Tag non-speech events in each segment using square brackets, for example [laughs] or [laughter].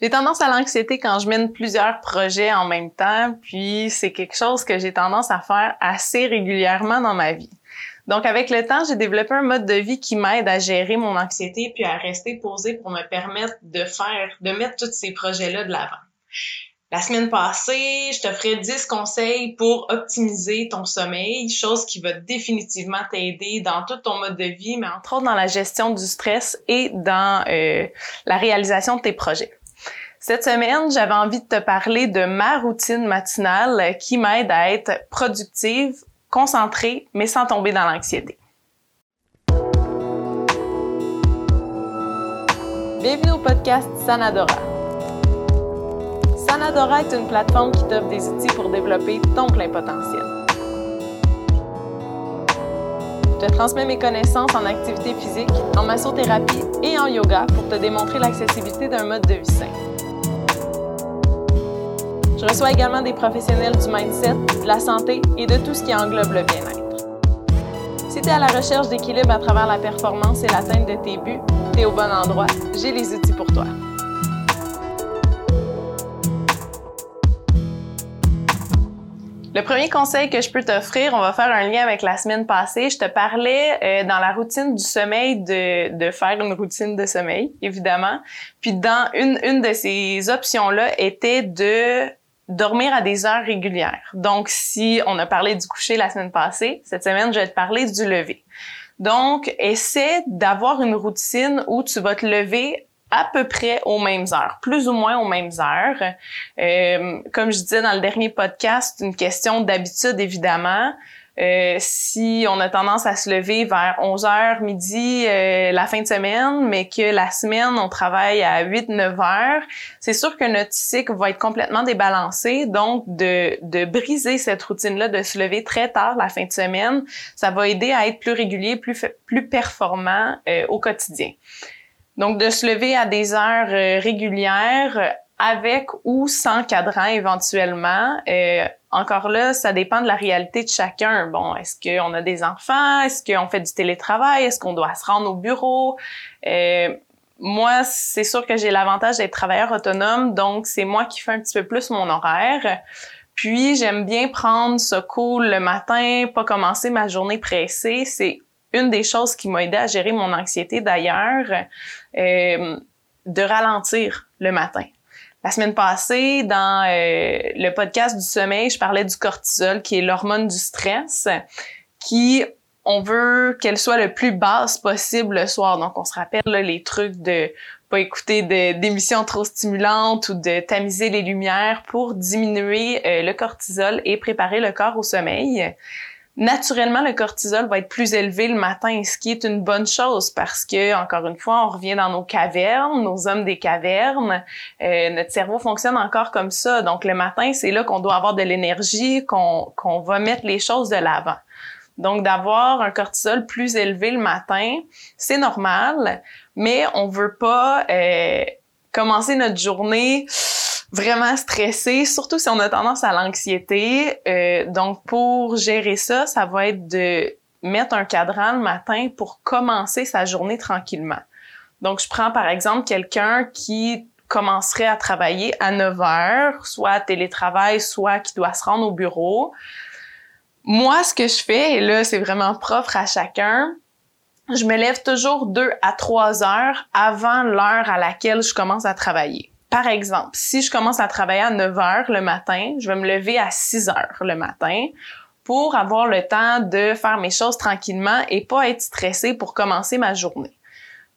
J'ai tendance à l'anxiété quand je mène plusieurs projets en même temps, puis c'est quelque chose que j'ai tendance à faire assez régulièrement dans ma vie. Donc, avec le temps, j'ai développé un mode de vie qui m'aide à gérer mon anxiété puis à rester posé pour me permettre de faire, de mettre tous ces projets-là de l'avant. La semaine passée, je te ferai 10 conseils pour optimiser ton sommeil, chose qui va définitivement t'aider dans tout ton mode de vie, mais entre autres dans la gestion du stress et dans euh, la réalisation de tes projets. Cette semaine, j'avais envie de te parler de ma routine matinale qui m'aide à être productive, concentrée, mais sans tomber dans l'anxiété. Bienvenue au podcast Sanadora Sanadora est une plateforme qui t'offre des outils pour développer ton plein potentiel. Je te transmets mes connaissances en activité physique, en massothérapie et en yoga pour te démontrer l'accessibilité d'un mode de vie sain. Je reçois également des professionnels du mindset, de la santé et de tout ce qui englobe le bien-être. Si tu es à la recherche d'équilibre à travers la performance et l'atteinte de tes buts, tu es au bon endroit. J'ai les outils pour toi. Le premier conseil que je peux t'offrir, on va faire un lien avec la semaine passée. Je te parlais euh, dans la routine du sommeil de, de faire une routine de sommeil, évidemment. Puis dans une, une de ces options-là était de dormir à des heures régulières. Donc, si on a parlé du coucher la semaine passée, cette semaine, je vais te parler du lever. Donc, essaie d'avoir une routine où tu vas te lever à peu près aux mêmes heures, plus ou moins aux mêmes heures. Euh, comme je disais dans le dernier podcast, une question d'habitude évidemment. Euh, si on a tendance à se lever vers 11 heures midi euh, la fin de semaine, mais que la semaine on travaille à 8-9 heures, c'est sûr que notre cycle va être complètement débalancé. Donc de, de briser cette routine-là, de se lever très tard la fin de semaine, ça va aider à être plus régulier, plus plus performant au quotidien. Donc, de se lever à des heures euh, régulières euh, avec ou sans cadran éventuellement. Euh, encore là, ça dépend de la réalité de chacun. Bon, est-ce qu'on a des enfants? Est-ce qu'on fait du télétravail? Est-ce qu'on doit se rendre au bureau? moi, c'est sûr que j'ai l'avantage d'être travailleur autonome, donc c'est moi qui fais un petit peu plus mon horaire. Puis, j'aime bien prendre ce cool le matin, pas commencer ma journée pressée. C'est une des choses qui m'a aidé à gérer mon anxiété d'ailleurs, euh, de ralentir le matin. La semaine passée, dans euh, le podcast du sommeil, je parlais du cortisol, qui est l'hormone du stress, qui on veut qu'elle soit le plus basse possible le soir. Donc, on se rappelle les trucs de pas écouter d'émissions trop stimulantes ou de tamiser les lumières pour diminuer euh, le cortisol et préparer le corps au sommeil naturellement, le cortisol va être plus élevé le matin, ce qui est une bonne chose parce que, encore une fois, on revient dans nos cavernes, nos hommes des cavernes. Euh, notre cerveau fonctionne encore comme ça. Donc, le matin, c'est là qu'on doit avoir de l'énergie, qu'on qu'on va mettre les choses de l'avant. Donc, d'avoir un cortisol plus élevé le matin, c'est normal, mais on veut pas euh, commencer notre journée vraiment stressé, surtout si on a tendance à l'anxiété. Euh, donc, pour gérer ça, ça va être de mettre un cadran le matin pour commencer sa journée tranquillement. Donc, je prends par exemple quelqu'un qui commencerait à travailler à 9 heures, soit à télétravail, soit qui doit se rendre au bureau. Moi, ce que je fais, et là, c'est vraiment propre à chacun, je me lève toujours deux à trois heures avant l'heure à laquelle je commence à travailler. Par exemple, si je commence à travailler à 9 heures le matin, je vais me lever à 6 heures le matin pour avoir le temps de faire mes choses tranquillement et pas être stressée pour commencer ma journée.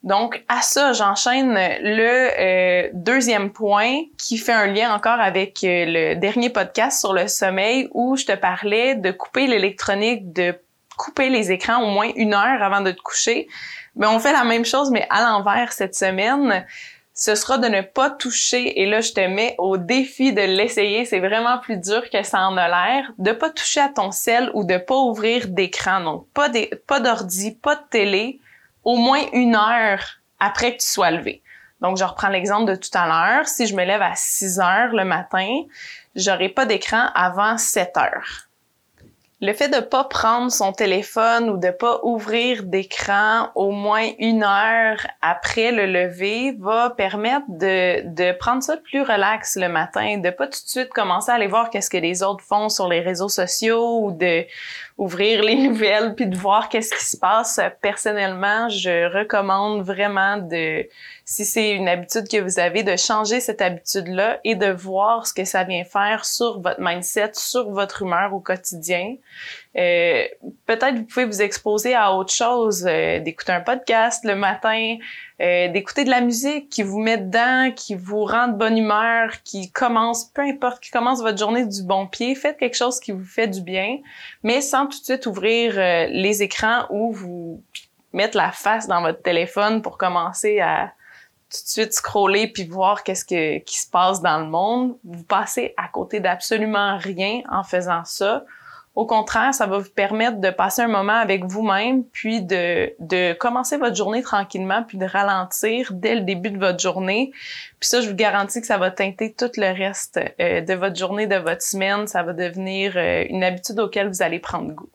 Donc, à ça, j'enchaîne le euh, deuxième point qui fait un lien encore avec euh, le dernier podcast sur le sommeil où je te parlais de couper l'électronique, de couper les écrans au moins une heure avant de te coucher. Mais on fait la même chose, mais à l'envers cette semaine ce sera de ne pas toucher, et là je te mets au défi de l'essayer, c'est vraiment plus dur que ça en a l'air, de pas toucher à ton sel ou de pas ouvrir d'écran, donc pas pas d'ordi, pas de télé, au moins une heure après que tu sois levé. Donc je reprends l'exemple de tout à l'heure, si je me lève à 6 heures le matin, j'aurai pas d'écran avant 7 heures. Le fait de pas prendre son téléphone ou de pas ouvrir d'écran au moins une heure après le lever va permettre de, de prendre ça plus relax le matin, de pas tout de suite commencer à aller voir qu'est-ce que les autres font sur les réseaux sociaux ou de ouvrir les [laughs] nouvelles puis de voir qu'est-ce qui se passe. Personnellement, je recommande vraiment de si c'est une habitude que vous avez, de changer cette habitude-là et de voir ce que ça vient faire sur votre mindset, sur votre humeur au quotidien. Euh, Peut-être vous pouvez vous exposer à autre chose, euh, d'écouter un podcast le matin, euh, d'écouter de la musique qui vous met dedans, qui vous rend de bonne humeur, qui commence, peu importe, qui commence votre journée du bon pied. Faites quelque chose qui vous fait du bien, mais sans tout de suite ouvrir euh, les écrans ou vous mettre la face dans votre téléphone pour commencer à tout de suite scroller puis voir qu'est-ce que, qui se passe dans le monde. Vous passez à côté d'absolument rien en faisant ça. Au contraire, ça va vous permettre de passer un moment avec vous-même, puis de, de commencer votre journée tranquillement, puis de ralentir dès le début de votre journée. Puis ça, je vous garantis que ça va teinter tout le reste euh, de votre journée, de votre semaine. Ça va devenir euh, une habitude auquel vous allez prendre goût.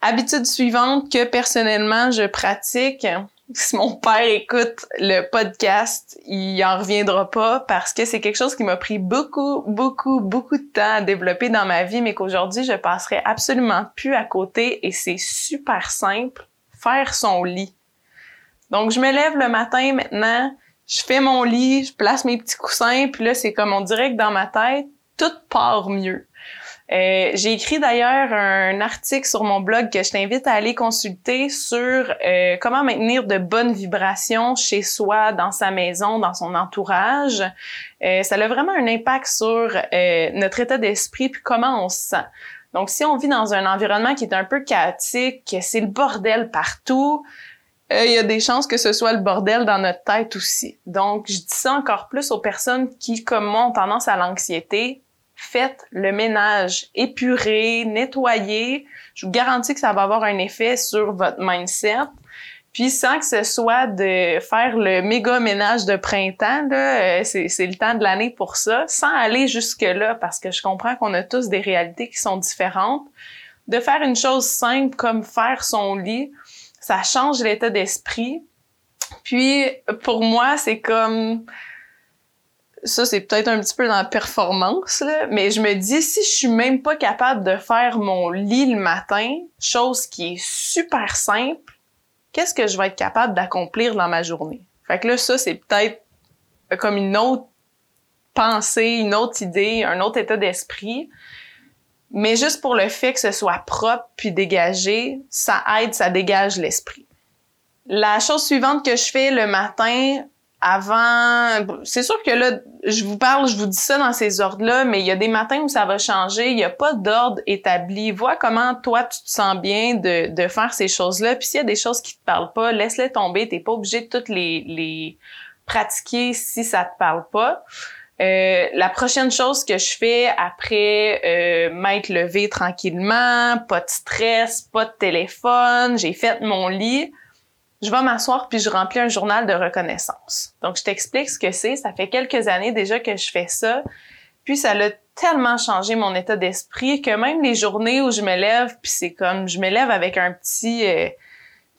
Habitude suivante que personnellement je pratique, si mon père écoute le podcast, il en reviendra pas parce que c'est quelque chose qui m'a pris beaucoup, beaucoup, beaucoup de temps à développer dans ma vie, mais qu'aujourd'hui, je passerai absolument plus à côté et c'est super simple, faire son lit. Donc, je me lève le matin maintenant, je fais mon lit, je place mes petits coussins, puis là, c'est comme on dirait que dans ma tête, tout part mieux. Euh, j'ai écrit d'ailleurs un article sur mon blog que je t'invite à aller consulter sur euh, comment maintenir de bonnes vibrations chez soi, dans sa maison, dans son entourage. Euh, ça a vraiment un impact sur notre état d'esprit puis comment on se sent. Donc, si on vit dans un environnement qui est un peu chaotique, que c'est le bordel partout, il y a des chances que ce soit le bordel dans notre tête aussi. Donc, je dis ça encore plus aux personnes qui, comme moi, ont tendance à l'anxiété faites le ménage, épurez, nettoyez. Je vous garantis que ça va avoir un effet sur votre mindset. Puis sans que ce soit de faire le méga ménage de printemps, là, euh, c'est, le temps de l'année pour ça, sans aller jusque-là, parce que je comprends qu'on a tous des réalités qui sont différentes. De faire une chose simple comme faire son lit, ça change l'état d'esprit. Puis pour moi, c'est comme ça, c'est peut-être un petit peu dans la performance, mais je me dis, si je suis même pas capable de faire mon lit le matin, chose qui est super simple, qu'est-ce que je vais être capable d'accomplir dans ma journée? Fait que là, ça, c'est peut-être comme une autre pensée, une autre idée, un autre état d'esprit. Mais juste pour le fait que ce soit propre puis dégagé, ça aide, ça dégage l'esprit. La chose suivante que je fais le matin, avant, c'est sûr que là, je vous parle, je vous dis ça dans ces ordres-là, mais il y a des matins où ça va changer. Il n'y a pas d'ordre établi. Vois comment toi tu te sens bien de, de faire ces choses-là. Puis s'il y a des choses qui te parlent pas, laisse-les tomber. T'es pas obligé de toutes les, les pratiquer si ça te parle pas. Euh, la prochaine chose que je fais après euh, m'être levé tranquillement, pas de stress, pas de téléphone, j'ai fait mon lit je vais m'asseoir puis je remplis un journal de reconnaissance. Donc, je t'explique ce que c'est. Ça fait quelques années déjà que je fais ça. Puis, ça a tellement changé mon état d'esprit que même les journées où je me lève, puis c'est comme, je me lève avec un petit, euh,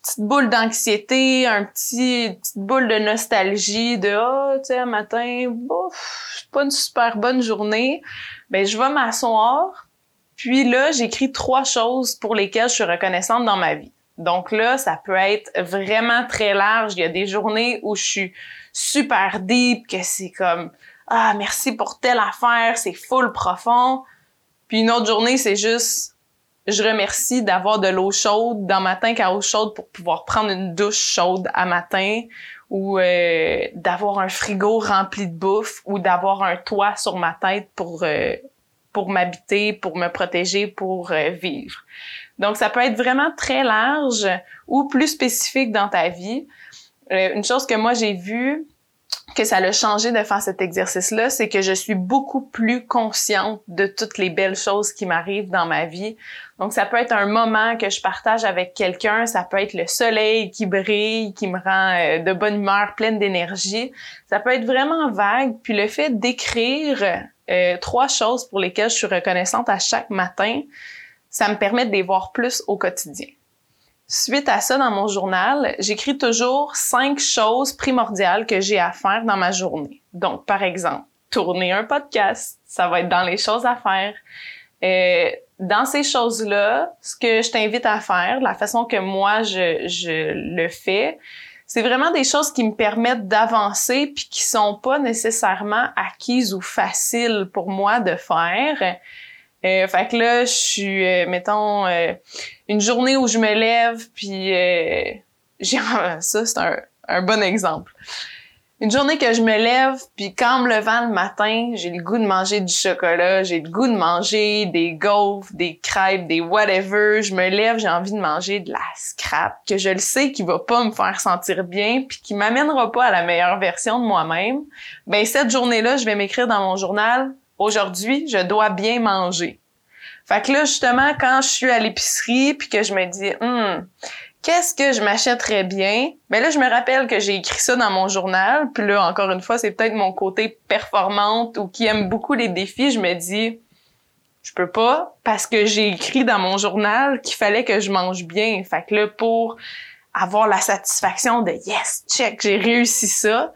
petite boule d'anxiété, un petit, petite boule de nostalgie de, oh, tu sais, matin, bouf, pas une super bonne journée. Ben, je vais m'asseoir. Puis là, j'écris trois choses pour lesquelles je suis reconnaissante dans ma vie. Donc là, ça peut être vraiment très large. Il y a des journées où je suis super deep, que c'est comme ah merci pour telle affaire, c'est full profond. Puis une autre journée, c'est juste je remercie d'avoir de l'eau chaude dans ma tank à eau chaude pour pouvoir prendre une douche chaude à matin ou euh, d'avoir un frigo rempli de bouffe ou d'avoir un toit sur ma tête pour euh, m'habiter, pour me protéger, pour euh, vivre. Donc, ça peut être vraiment très large ou plus spécifique dans ta vie. Euh, une chose que moi j'ai vue, que ça a changé de faire cet exercice-là, c'est que je suis beaucoup plus consciente de toutes les belles choses qui m'arrivent dans ma vie. Donc, ça peut être un moment que je partage avec quelqu'un, ça peut être le soleil qui brille, qui me rend euh, de bonne humeur, pleine d'énergie. Ça peut être vraiment vague. Puis le fait d'écrire euh, trois choses pour lesquelles je suis reconnaissante à chaque matin, ça me permet de les voir plus au quotidien. Suite à ça, dans mon journal, j'écris toujours cinq choses primordiales que j'ai à faire dans ma journée. Donc, par exemple, tourner un podcast, ça va être dans les choses à faire. Euh, dans ces choses-là, ce que je t'invite à faire, la façon que moi je, je le fais, c'est vraiment des choses qui me permettent d'avancer puis qui sont pas nécessairement acquises ou faciles pour moi de faire. Euh, fait que là, je suis, euh, mettons, euh, une journée où je me lève, puis euh, j'ai [laughs] ça, c'est un, un, bon exemple. Une journée que je me lève, puis quand me levant le matin, j'ai le goût de manger du chocolat, j'ai le goût de manger des gaufres, des crêpes, des whatever. Je me lève, j'ai envie de manger de la scrap, que je le sais qui va pas me faire sentir bien, puis qui m'amènera pas à la meilleure version de moi-même. Ben cette journée-là, je vais m'écrire dans mon journal aujourd'hui, je dois bien manger. Fait que là, justement, quand je suis à l'épicerie puis que je me dis, hum, qu'est-ce que je m'achèterais bien? Mais ben là, je me rappelle que j'ai écrit ça dans mon journal. Puis là, encore une fois, c'est peut-être mon côté performante ou qui aime beaucoup les défis. Je me dis, je peux pas parce que j'ai écrit dans mon journal qu'il fallait que je mange bien. Fait que là, pour avoir la satisfaction de yes, check, j'ai réussi ça,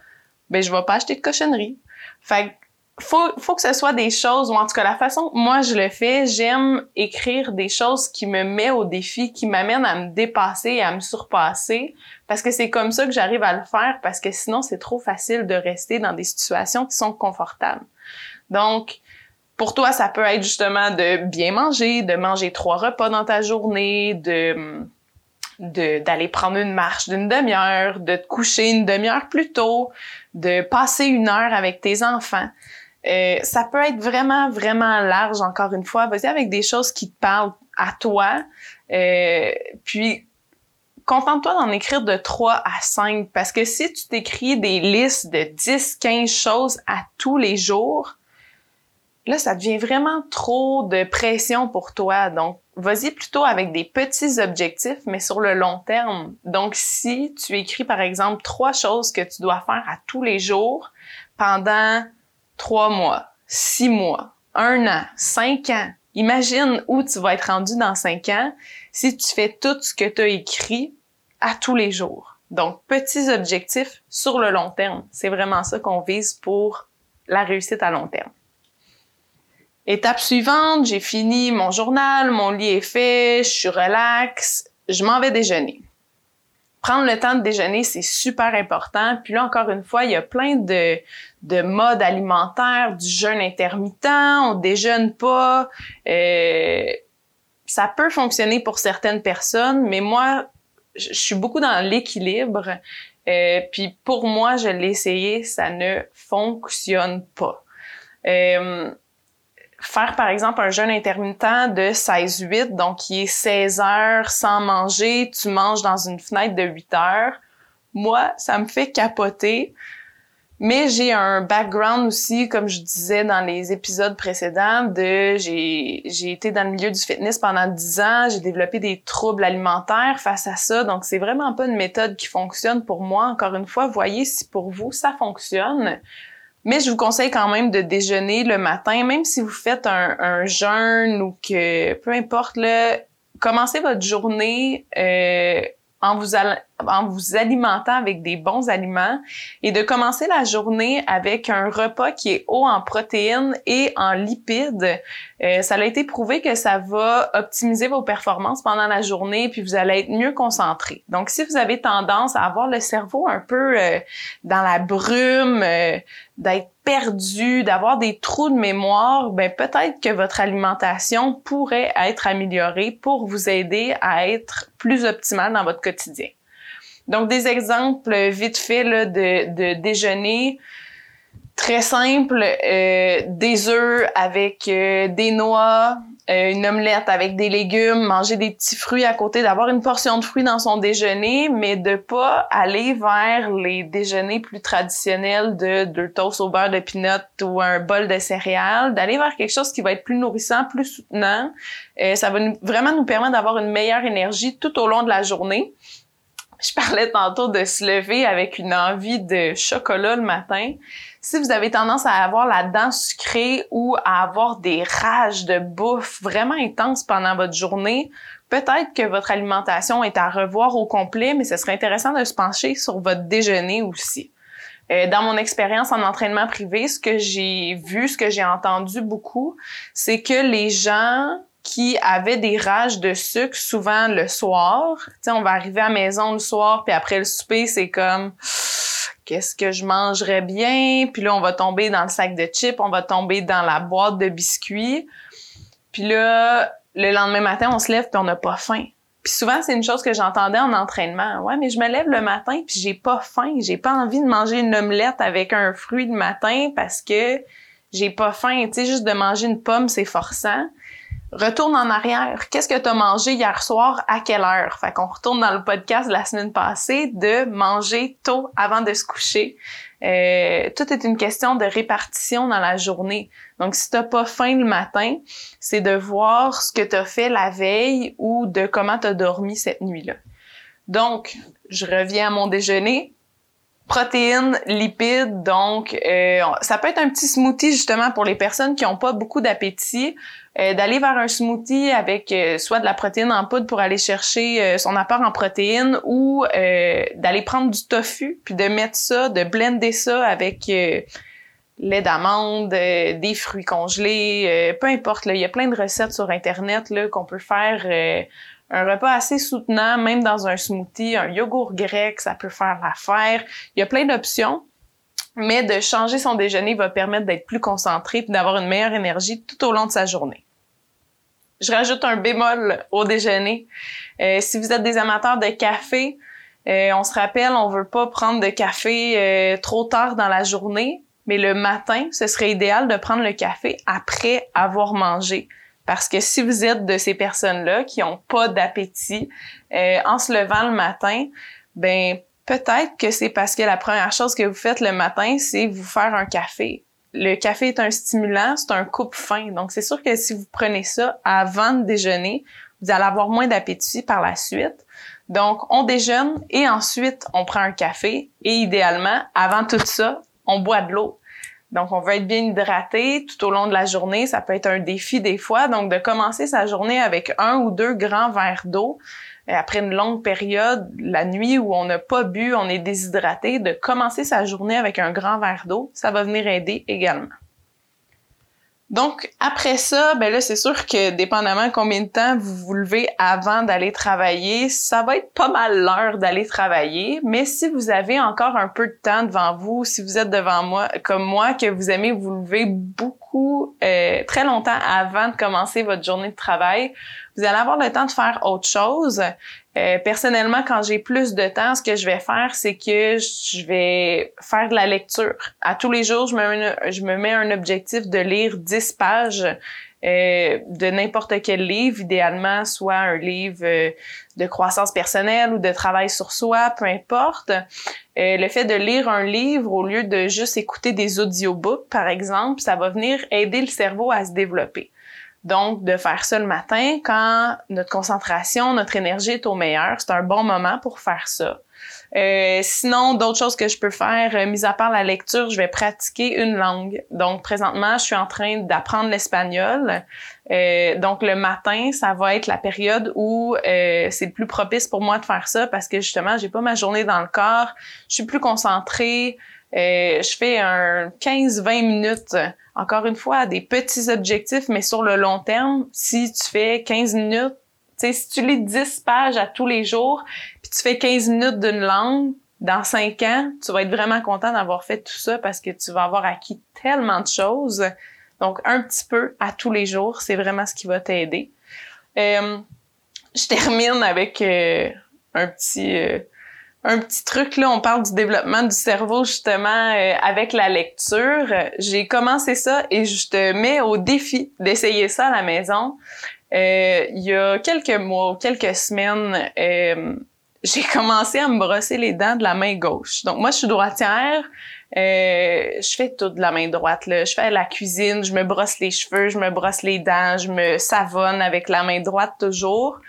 ben je vais pas acheter de cochonnerie. Fait que faut, faut que ce soit des choses, ou en tout cas la façon que moi je le fais, j'aime écrire des choses qui me mettent au défi, qui m'amènent à me dépasser à me surpasser, parce que c'est comme ça que j'arrive à le faire, parce que sinon c'est trop facile de rester dans des situations qui sont confortables. Donc, pour toi, ça peut être justement de bien manger, de manger trois repas dans ta journée, de d'aller prendre une marche d'une demi-heure, de te coucher une demi-heure plus tôt, de passer une heure avec tes enfants. Euh, ça peut être vraiment, vraiment large, encore une fois. Vas-y avec des choses qui te parlent à toi. Euh, puis, contente-toi d'en écrire de 3 à 5 parce que si tu t'écris des listes de 10, 15 choses à tous les jours, là, ça devient vraiment trop de pression pour toi. Donc, vas-y plutôt avec des petits objectifs, mais sur le long terme. Donc, si tu écris, par exemple, trois choses que tu dois faire à tous les jours pendant trois mois, six mois, un an, cinq ans. Imagine où tu vas être rendu dans cinq ans si tu fais tout ce que tu as écrit à tous les jours. Donc, petits objectifs sur le long terme. C'est vraiment ça qu'on vise pour la réussite à long terme. Étape suivante, j'ai fini mon journal, mon lit est fait, je suis relax, je m'en vais déjeuner prendre le temps de déjeuner, c'est super important. Puis là, encore une fois, il y a plein de, de modes alimentaires, du jeûne intermittent, on déjeune pas. Euh, ça peut fonctionner pour certaines personnes, mais moi, je suis beaucoup dans l'équilibre. Euh, puis pour moi, je l'ai essayé, ça ne fonctionne pas. Euh, faire par exemple un jeûne intermittent de 16-8, donc qui est 16 heures sans manger, tu manges dans une fenêtre de 8 heures, moi, ça me fait capoter. Mais j'ai un background aussi, comme je disais dans les épisodes précédents, de j'ai été dans le milieu du fitness pendant 10 ans, j'ai développé des troubles alimentaires face à ça, donc c'est vraiment pas une méthode qui fonctionne pour moi. Encore une fois, voyez si pour vous ça fonctionne. Mais je vous conseille quand même de déjeuner le matin, même si vous faites un, jeûne ou que peu importe, commencez votre journée euh, en vous, en vous alimentant avec des bons aliments et de commencer la journée avec un repas qui est haut en protéines et en lipides. Euh, ça a été prouvé que ça va optimiser vos performances pendant la journée puis vous allez être mieux concentré. Donc si vous avez tendance à avoir le cerveau un peu euh, dans la brume, euh, d'être perdu, d'avoir des trous de mémoire, ben peut-être que votre alimentation pourrait être améliorée pour vous aider à être plus optimal dans votre quotidien. Donc des exemples vite faits là, de, de déjeuner très simple, euh, des œufs avec euh, des noix, euh, une omelette avec des légumes, manger des petits fruits à côté, d'avoir une portion de fruits dans son déjeuner, mais de pas aller vers les déjeuners plus traditionnels de deux toasts au beurre de peanut ou un bol de céréales, d'aller vers quelque chose qui va être plus nourrissant, plus soutenant. Euh, ça va vraiment nous permettre d'avoir une meilleure énergie tout au long de la journée. Je parlais tantôt de se lever avec une envie de chocolat le matin. Si vous avez tendance à avoir la dent sucrée ou à avoir des rages de bouffe vraiment intenses pendant votre journée, peut-être que votre alimentation est à revoir au complet, mais ce serait intéressant de se pencher sur votre déjeuner aussi. Euh, dans mon expérience en entraînement privé, ce que j'ai vu, ce que j'ai entendu beaucoup, c'est que les gens qui avaient des rages de sucre souvent le soir. Tu sais, on va arriver à la maison le soir, puis après le souper, c'est comme qu'est-ce que je mangerais bien, puis là on va tomber dans le sac de chips, on va tomber dans la boîte de biscuits. Puis là le lendemain matin, on se lève puis on n'a pas faim. Puis souvent, c'est une chose que j'entendais en entraînement. Ouais, mais je me lève le matin puis j'ai pas faim, j'ai pas envie de manger une omelette avec un fruit le matin parce que j'ai pas faim, tu sais juste de manger une pomme, c'est forçant. Retourne en arrière. Qu'est-ce que tu as mangé hier soir? À quelle heure? Fait qu'on retourne dans le podcast de la semaine passée de manger tôt avant de se coucher. Euh, tout est une question de répartition dans la journée. Donc, si t'as pas faim le matin, c'est de voir ce que tu as fait la veille ou de comment tu as dormi cette nuit-là. Donc, je reviens à mon déjeuner protéines, lipides, donc euh, ça peut être un petit smoothie justement pour les personnes qui n'ont pas beaucoup d'appétit, euh, d'aller vers un smoothie avec euh, soit de la protéine en poudre pour aller chercher son apport en protéines ou d'aller prendre du tofu puis de mettre ça, de blender ça avec lait d'amande, des fruits congelés, peu importe. il y a plein de recettes sur internet là qu'on peut faire un repas assez soutenant, même dans un smoothie, un yogourt grec, ça peut faire l'affaire. Il y a plein d'options, mais de changer son déjeuner va permettre d'être plus concentré et d'avoir une meilleure énergie tout au long de sa journée. Je rajoute un bémol au déjeuner. Euh, si vous êtes des amateurs de café, euh, on se rappelle, on veut pas prendre de café euh, trop tard dans la journée, mais le matin, ce serait idéal de prendre le café après avoir mangé. Parce que si vous êtes de ces personnes-là qui ont pas d'appétit euh, en se levant le matin, ben peut-être que c'est parce que la première chose que vous faites le matin, c'est vous faire un café. Le café est un stimulant, c'est un coupe-faim. Donc c'est sûr que si vous prenez ça avant de déjeuner, vous allez avoir moins d'appétit par la suite. Donc on déjeune et ensuite on prend un café et idéalement, avant tout ça, on boit de l'eau. Donc, on veut être bien hydraté tout au long de la journée. Ça peut être un défi des fois. Donc, de commencer sa journée avec un ou deux grands verres d'eau après une longue période, la nuit où on n'a pas bu, on est déshydraté, de commencer sa journée avec un grand verre d'eau, ça va venir aider également. Donc, après ça, ben là, c'est sûr que dépendamment combien de temps vous vous levez avant d'aller travailler, ça va être pas mal l'heure d'aller travailler. Mais si vous avez encore un peu de temps devant vous, si vous êtes devant moi, comme moi, que vous aimez vous lever beaucoup, euh, très longtemps avant de commencer votre journée de travail, vous allez avoir le temps de faire autre chose. Euh, personnellement, quand j'ai plus de temps, ce que je vais faire, c'est que je vais faire de la lecture. À tous les jours, je me, je me mets un objectif de lire 10 pages euh, de n'importe quel livre, idéalement soit un livre euh, de croissance personnelle ou de travail sur soi, peu importe. le fait de lire un livre au lieu de juste écouter des audiobooks, par exemple, ça va venir aider le cerveau à se développer. Donc, de faire ça le matin, quand notre concentration, notre énergie est au meilleur, c'est un bon moment pour faire ça. Euh, sinon, d'autres choses que je peux faire, euh, mis à part la lecture, je vais pratiquer une langue. Donc, présentement, je suis en train d'apprendre l'espagnol. Euh, donc, le matin, ça va être la période où c'est le plus propice pour moi de faire ça parce que justement, j'ai pas ma journée dans le corps. Je suis plus concentrée. Euh, je fais un 15-20 minutes, encore une fois, des petits objectifs, mais sur le long terme, si tu fais 15 minutes, si tu lis 10 pages à tous les jours, puis tu fais 15 minutes d'une langue, dans 5 ans, tu vas être vraiment content d'avoir fait tout ça parce que tu vas avoir acquis tellement de choses. Donc, un petit peu à tous les jours, c'est vraiment ce qui va t'aider. Euh, je termine avec euh, un petit un petit truc là, on parle du développement du cerveau justement euh, avec la lecture. J'ai commencé ça et je te mets au défi d'essayer ça à la maison. Euh, il y a quelques mois, quelques semaines, euh, j'ai commencé à me brosser les dents de la main gauche. Donc moi, je suis droitière. Euh, je fais tout de la main droite. Là. Je fais la cuisine, je me brosse les cheveux, je me brosse les dents, je me savonne avec la main droite toujours.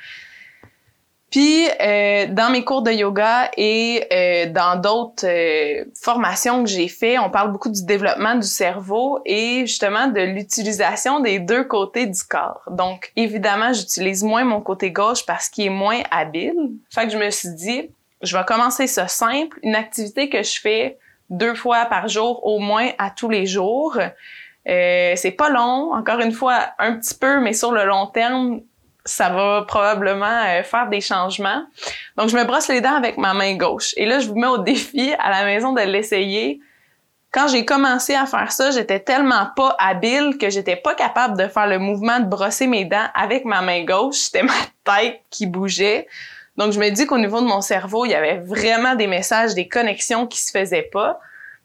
Puis euh, dans mes cours de yoga et euh, dans d'autres euh, formations que j'ai fait, on parle beaucoup du développement du cerveau et justement de l'utilisation des deux côtés du corps. Donc évidemment, j'utilise moins mon côté gauche parce qu'il est moins habile. Fait que je me suis dit, je vais commencer ça simple, une activité que je fais deux fois par jour au moins à tous les jours. Euh, c'est pas long, encore une fois, un petit peu, mais sur le long terme, ça va probablement euh, faire des changements. Donc, je me brosse les dents avec ma main gauche. Et là, je vous mets au défi à la maison de l'essayer. Quand j'ai commencé à faire ça, j'étais tellement pas habile que j'étais pas capable de faire le mouvement de brosser mes dents avec ma main gauche. C'était ma tête qui bougeait. Donc, je me dis qu'au niveau de mon cerveau, il y avait vraiment des messages, des connexions qui se faisaient pas.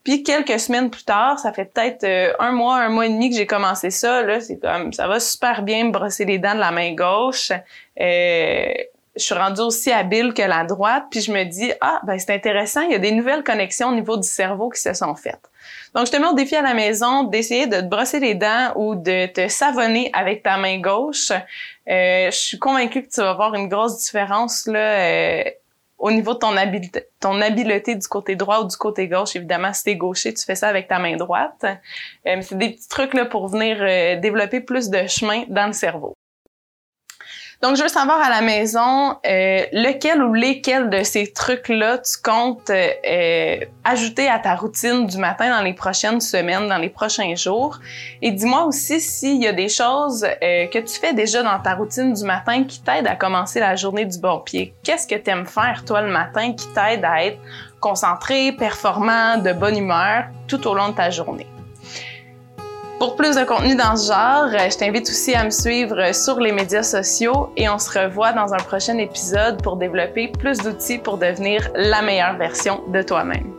Puis quelques semaines plus tard, ça fait peut-être euh, un mois, un mois et demi que j'ai commencé ça. Là, c'est comme ça va super bien me brosser les dents de la main gauche. Euh, je suis rendue aussi habile que la droite. Puis je me dis ah ben c'est intéressant, il y a des nouvelles connexions au niveau du cerveau qui se sont faites. Donc je te mets au défi à la maison d'essayer de te brosser les dents ou de te savonner avec ta main gauche. Euh, je suis convaincue que tu vas voir une grosse différence là au niveau de ton habileté, ton habileté du côté droit ou du côté gauche, évidemment, si t'es gaucher, tu fais ça avec ta main droite. Euh, c'est des petits trucs là pour venir euh, développer plus de chemin dans le cerveau. Donc, je veux savoir à la maison euh, lequel ou lesquels de ces trucs-là tu comptes euh, ajouter à ta routine du matin dans les prochaines semaines, dans les prochains jours? Et dis-moi aussi s'il y a des choses euh, que tu fais déjà dans ta routine du matin qui t'aident à commencer la journée du bon pied. Qu'est-ce que tu aimes faire, toi, le matin qui t'aide à être concentré, performant, de bonne humeur tout au long de ta journée? Pour plus de contenu dans ce genre, je t'invite aussi à me suivre sur les médias sociaux et on se revoit dans un prochain épisode pour développer plus d'outils pour devenir la meilleure version de toi-même.